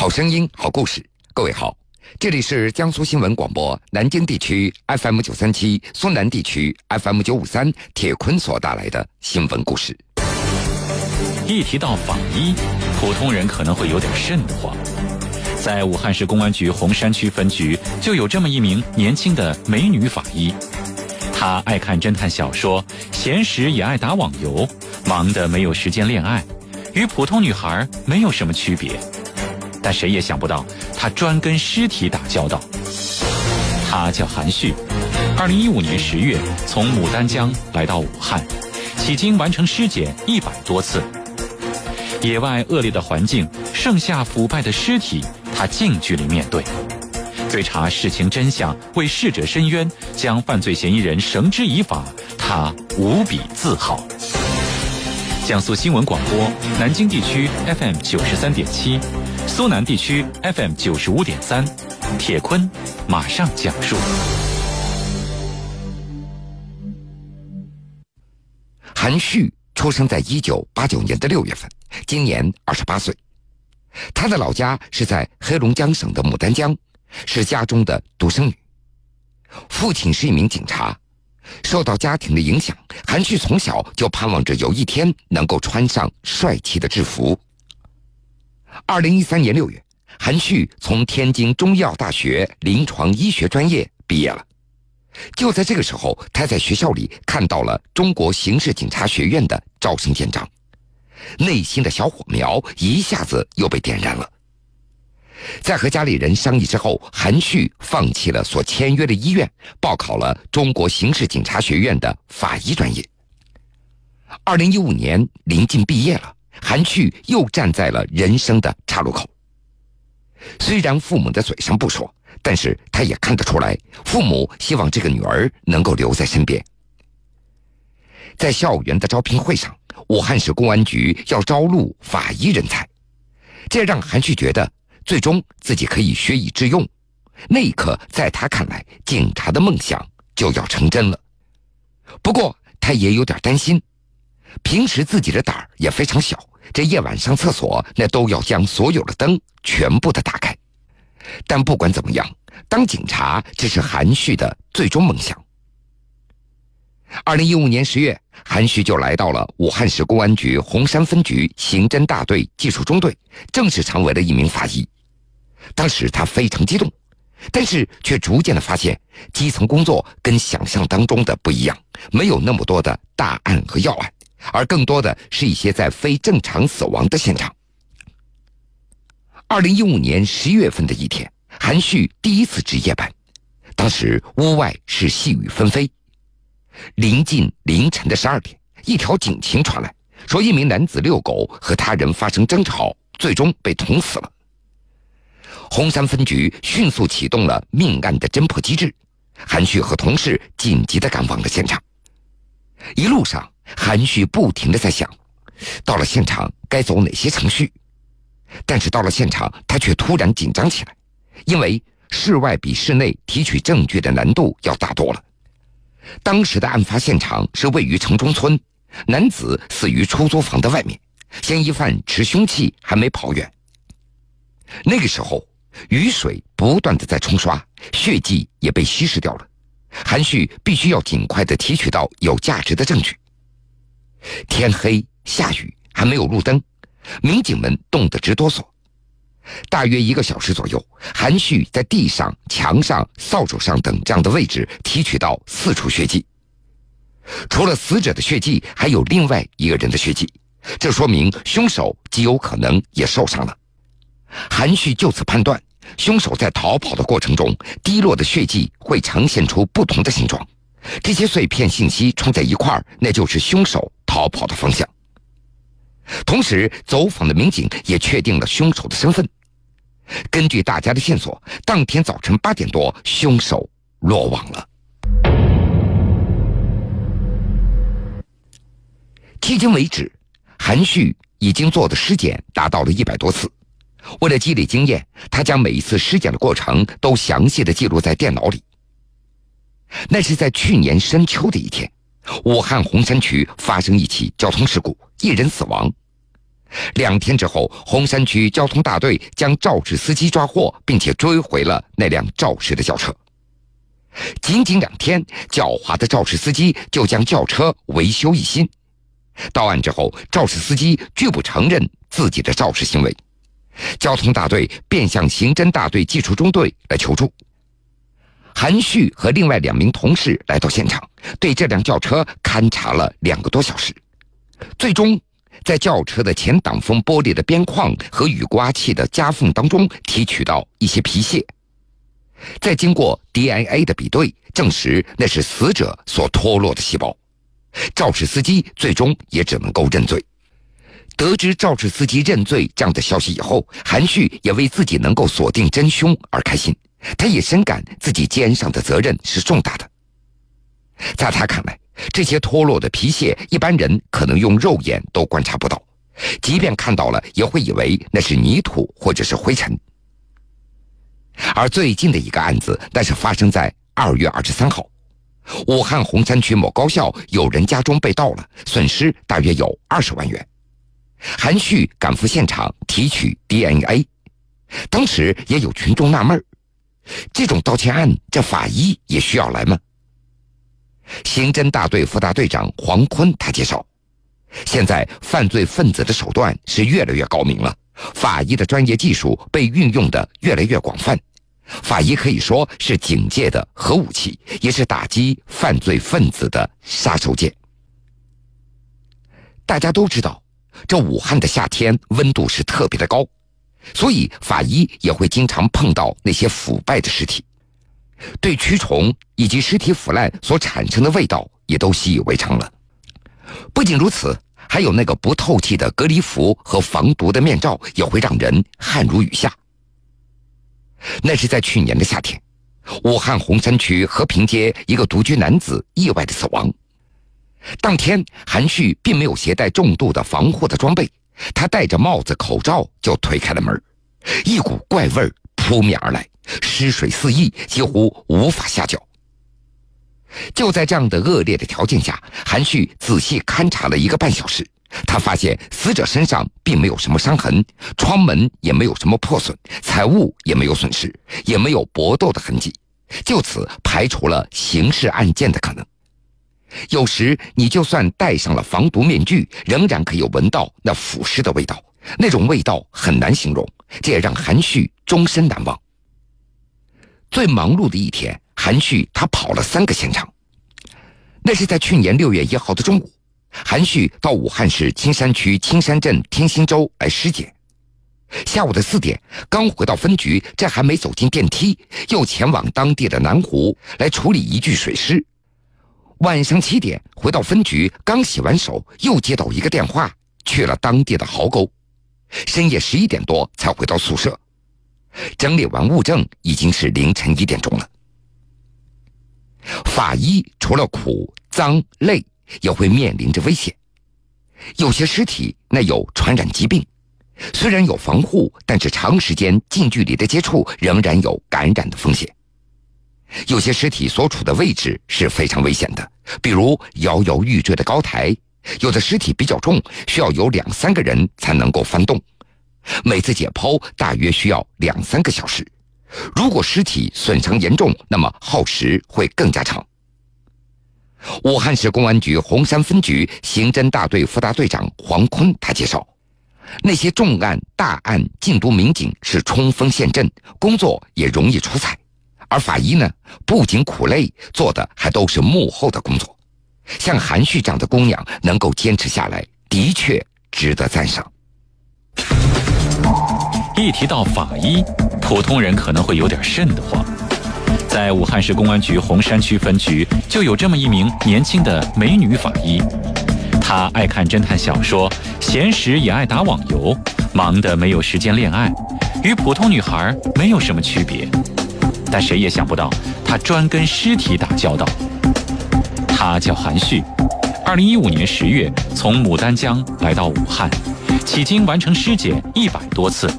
好声音，好故事。各位好，这里是江苏新闻广播南京地区 FM 九三七、苏南地区 FM 九五三，铁坤所带来的新闻故事。一提到法医，普通人可能会有点瘆得慌。在武汉市公安局洪山区分局，就有这么一名年轻的美女法医。她爱看侦探小说，闲时也爱打网游，忙得没有时间恋爱，与普通女孩没有什么区别。但谁也想不到，他专跟尸体打交道。他叫韩旭，二零一五年十月从牡丹江来到武汉，迄今完成尸检一百多次。野外恶劣的环境，盛夏腐败的尸体，他近距离面对，追查事情真相，为逝者伸冤，将犯罪嫌疑人绳之以法，他无比自豪。江苏新闻广播，南京地区 FM 九十三点七。苏南地区 FM 九十五点三，铁坤马上讲述。韩旭出生在一九八九年的六月份，今年二十八岁。他的老家是在黑龙江省的牡丹江，是家中的独生女。父亲是一名警察，受到家庭的影响，韩旭从小就盼望着有一天能够穿上帅气的制服。二零一三年六月，韩旭从天津中医药大学临床医学专业毕业了。就在这个时候，他在学校里看到了中国刑事警察学院的招生简章，内心的小火苗一下子又被点燃了。在和家里人商议之后，韩旭放弃了所签约的医院，报考了中国刑事警察学院的法医专业。二零一五年临近毕业了。韩旭又站在了人生的岔路口。虽然父母的嘴上不说，但是他也看得出来，父母希望这个女儿能够留在身边。在校园的招聘会上，武汉市公安局要招录法医人才，这让韩旭觉得最终自己可以学以致用。那一刻，在他看来，警察的梦想就要成真了。不过，他也有点担心，平时自己的胆儿也非常小。这夜晚上厕所，那都要将所有的灯全部的打开。但不管怎么样，当警察这是韩旭的最终梦想。二零一五年十月，韩旭就来到了武汉市公安局洪山分局刑侦大队技术中队，正式成为了一名法医。当时他非常激动，但是却逐渐的发现，基层工作跟想象当中的不一样，没有那么多的大案和要案。而更多的是一些在非正常死亡的现场。二零一五年十一月份的一天，韩旭第一次值夜班，当时屋外是细雨纷飞。临近凌晨的十二点，一条警情传来，说一名男子遛狗和他人发生争吵，最终被捅死了。洪山分局迅速启动了命案的侦破机制，韩旭和同事紧急的赶往了现场。一路上。韩旭不停的在想，到了现场该走哪些程序，但是到了现场，他却突然紧张起来，因为室外比室内提取证据的难度要大多了。当时的案发现场是位于城中村，男子死于出租房的外面，嫌疑犯持凶器还没跑远。那个时候，雨水不断的在冲刷，血迹也被稀释掉了，韩旭必须要尽快的提取到有价值的证据。天黑下雨，还没有路灯，民警们冻得直哆嗦。大约一个小时左右，韩旭在地上、墙上、扫帚上等这样的位置提取到四处血迹。除了死者的血迹，还有另外一个人的血迹，这说明凶手极有可能也受伤了。韩旭就此判断，凶手在逃跑的过程中滴落的血迹会呈现出不同的形状，这些碎片信息冲在一块儿，那就是凶手。逃跑的方向。同时，走访的民警也确定了凶手的身份。根据大家的线索，当天早晨八点多，凶手落网了。迄今为止，韩旭已经做的尸检达到了一百多次。为了积累经验，他将每一次尸检的过程都详细的记录在电脑里。那是在去年深秋的一天。武汉洪山区发生一起交通事故，一人死亡。两天之后，洪山区交通大队将肇事司机抓获，并且追回了那辆肇事的轿车。仅仅两天，狡猾的肇事司机就将轿车维修一新。到案之后，肇事司机拒不承认自己的肇事行为，交通大队便向刑侦大队技术中队来求助。韩旭和另外两名同事来到现场，对这辆轿车勘察了两个多小时，最终在轿车的前挡风玻璃的边框和雨刮器的夹缝当中提取到一些皮屑。再经过 DNA 的比对，证实那是死者所脱落的细胞。肇事司机最终也只能够认罪。得知肇事司机认罪这样的消息以后，韩旭也为自己能够锁定真凶而开心。他也深感自己肩上的责任是重大的。在他看来，这些脱落的皮屑，一般人可能用肉眼都观察不到，即便看到了，也会以为那是泥土或者是灰尘。而最近的一个案子，那是发生在二月二十三号，武汉洪山区某高校有人家中被盗了，损失大约有二十万元。韩旭赶赴现场提取 DNA，当时也有群众纳闷这种盗窃案，这法医也需要来吗？刑侦大队副大队长黄坤他介绍，现在犯罪分子的手段是越来越高明了，法医的专业技术被运用的越来越广泛。法医可以说是警戒的核武器，也是打击犯罪分子的杀手锏。大家都知道，这武汉的夏天温度是特别的高，所以法医也会经常碰到那些腐败的尸体，对蛆虫以及尸体腐烂所产生的味道也都习以为常了。不仅如此，还有那个不透气的隔离服和防毒的面罩，也会让人汗如雨下。那是在去年的夏天，武汉洪山区和平街一个独居男子意外的死亡。当天，韩旭并没有携带重度的防护的装备，他戴着帽子、口罩就推开了门，一股怪味扑面而来，尸水四溢，几乎无法下脚。就在这样的恶劣的条件下，韩旭仔细勘察了一个半小时。他发现死者身上并没有什么伤痕，窗门也没有什么破损，财物也没有损失，也没有搏斗的痕迹，就此排除了刑事案件的可能。有时你就算戴上了防毒面具，仍然可以闻到那腐尸的味道，那种味道很难形容，这也让韩旭终身难忘。最忙碌的一天，韩旭他跑了三个现场，那是在去年六月一号的中午。韩旭到武汉市青山区青山镇天心洲来尸检，下午的四点刚回到分局，这还没走进电梯，又前往当地的南湖来处理一具水尸。晚上七点回到分局，刚洗完手，又接到一个电话，去了当地的壕沟。深夜十一点多才回到宿舍，整理完物证，已经是凌晨一点钟了。法医除了苦、脏、累。也会面临着危险。有些尸体那有传染疾病，虽然有防护，但是长时间近距离的接触仍然有感染的风险。有些尸体所处的位置是非常危险的，比如摇摇欲坠的高台。有的尸体比较重，需要有两三个人才能够翻动。每次解剖大约需要两三个小时。如果尸体损伤严重，那么耗时会更加长。武汉市公安局洪山分局刑侦大队副大队长黄坤他介绍，那些重案大案禁毒民警是冲锋陷阵，工作也容易出彩，而法医呢，不仅苦累，做的还都是幕后的工作。像韩旭这样的姑娘能够坚持下来，的确值得赞赏。一提到法医，普通人可能会有点瘆得慌。在武汉市公安局洪山区分局，就有这么一名年轻的美女法医。她爱看侦探小说，闲时也爱打网游，忙得没有时间恋爱，与普通女孩没有什么区别。但谁也想不到，他专跟尸体打交道。他叫韩旭，二零一五年十月从牡丹江来到武汉，迄今完成尸检一百多次。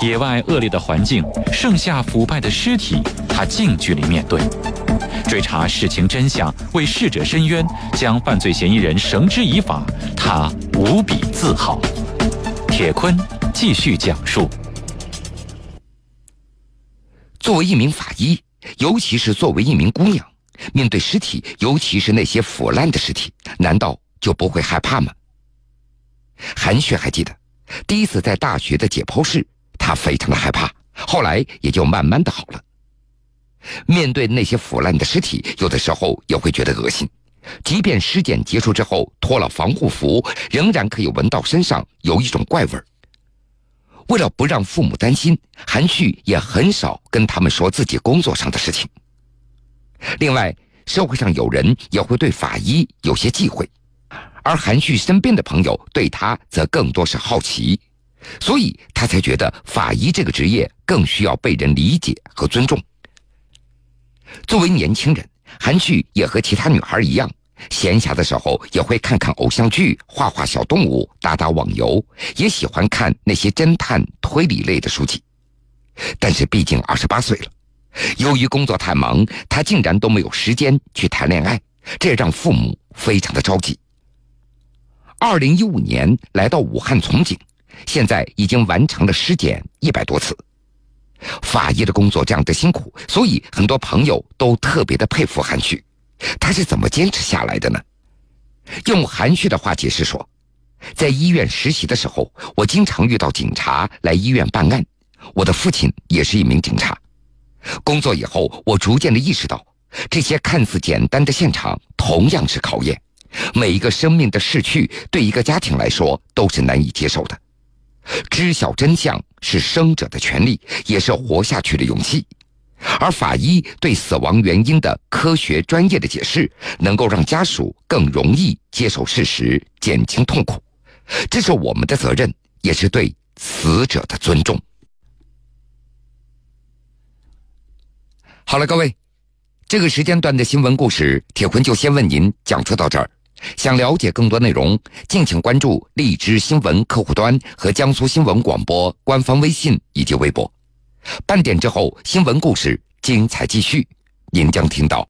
野外恶劣的环境，剩下腐败的尸体。他近距离面对，追查事情真相，为逝者伸冤，将犯罪嫌疑人绳之以法，他无比自豪。铁坤继续讲述：作为一名法医，尤其是作为一名姑娘，面对尸体，尤其是那些腐烂的尸体，难道就不会害怕吗？韩雪还记得，第一次在大学的解剖室，她非常的害怕，后来也就慢慢的好了。面对那些腐烂的尸体，有的时候也会觉得恶心。即便尸检结束之后脱了防护服，仍然可以闻到身上有一种怪味儿。为了不让父母担心，韩旭也很少跟他们说自己工作上的事情。另外，社会上有人也会对法医有些忌讳，而韩旭身边的朋友对他则更多是好奇，所以他才觉得法医这个职业更需要被人理解和尊重。作为年轻人。韩旭也和其他女孩一样，闲暇的时候也会看看偶像剧、画画小动物、打打网游，也喜欢看那些侦探推理类的书籍。但是毕竟二十八岁了，由于工作太忙，他竟然都没有时间去谈恋爱，这让父母非常的着急。二零一五年来到武汉从警，现在已经完成了尸检一百多次。法医的工作这样的辛苦，所以很多朋友都特别的佩服韩旭。他是怎么坚持下来的呢？用含蓄的话解释说，在医院实习的时候，我经常遇到警察来医院办案。我的父亲也是一名警察。工作以后，我逐渐的意识到，这些看似简单的现场同样是考验。每一个生命的逝去，对一个家庭来说都是难以接受的。知晓真相是生者的权利，也是活下去的勇气。而法医对死亡原因的科学专业的解释，能够让家属更容易接受事实，减轻痛苦。这是我们的责任，也是对死者的尊重。好了，各位，这个时间段的新闻故事，铁坤就先为您讲述到这儿。想了解更多内容，敬请关注荔枝新闻客户端和江苏新闻广播官方微信以及微博。半点之后，新闻故事精彩继续，您将听到。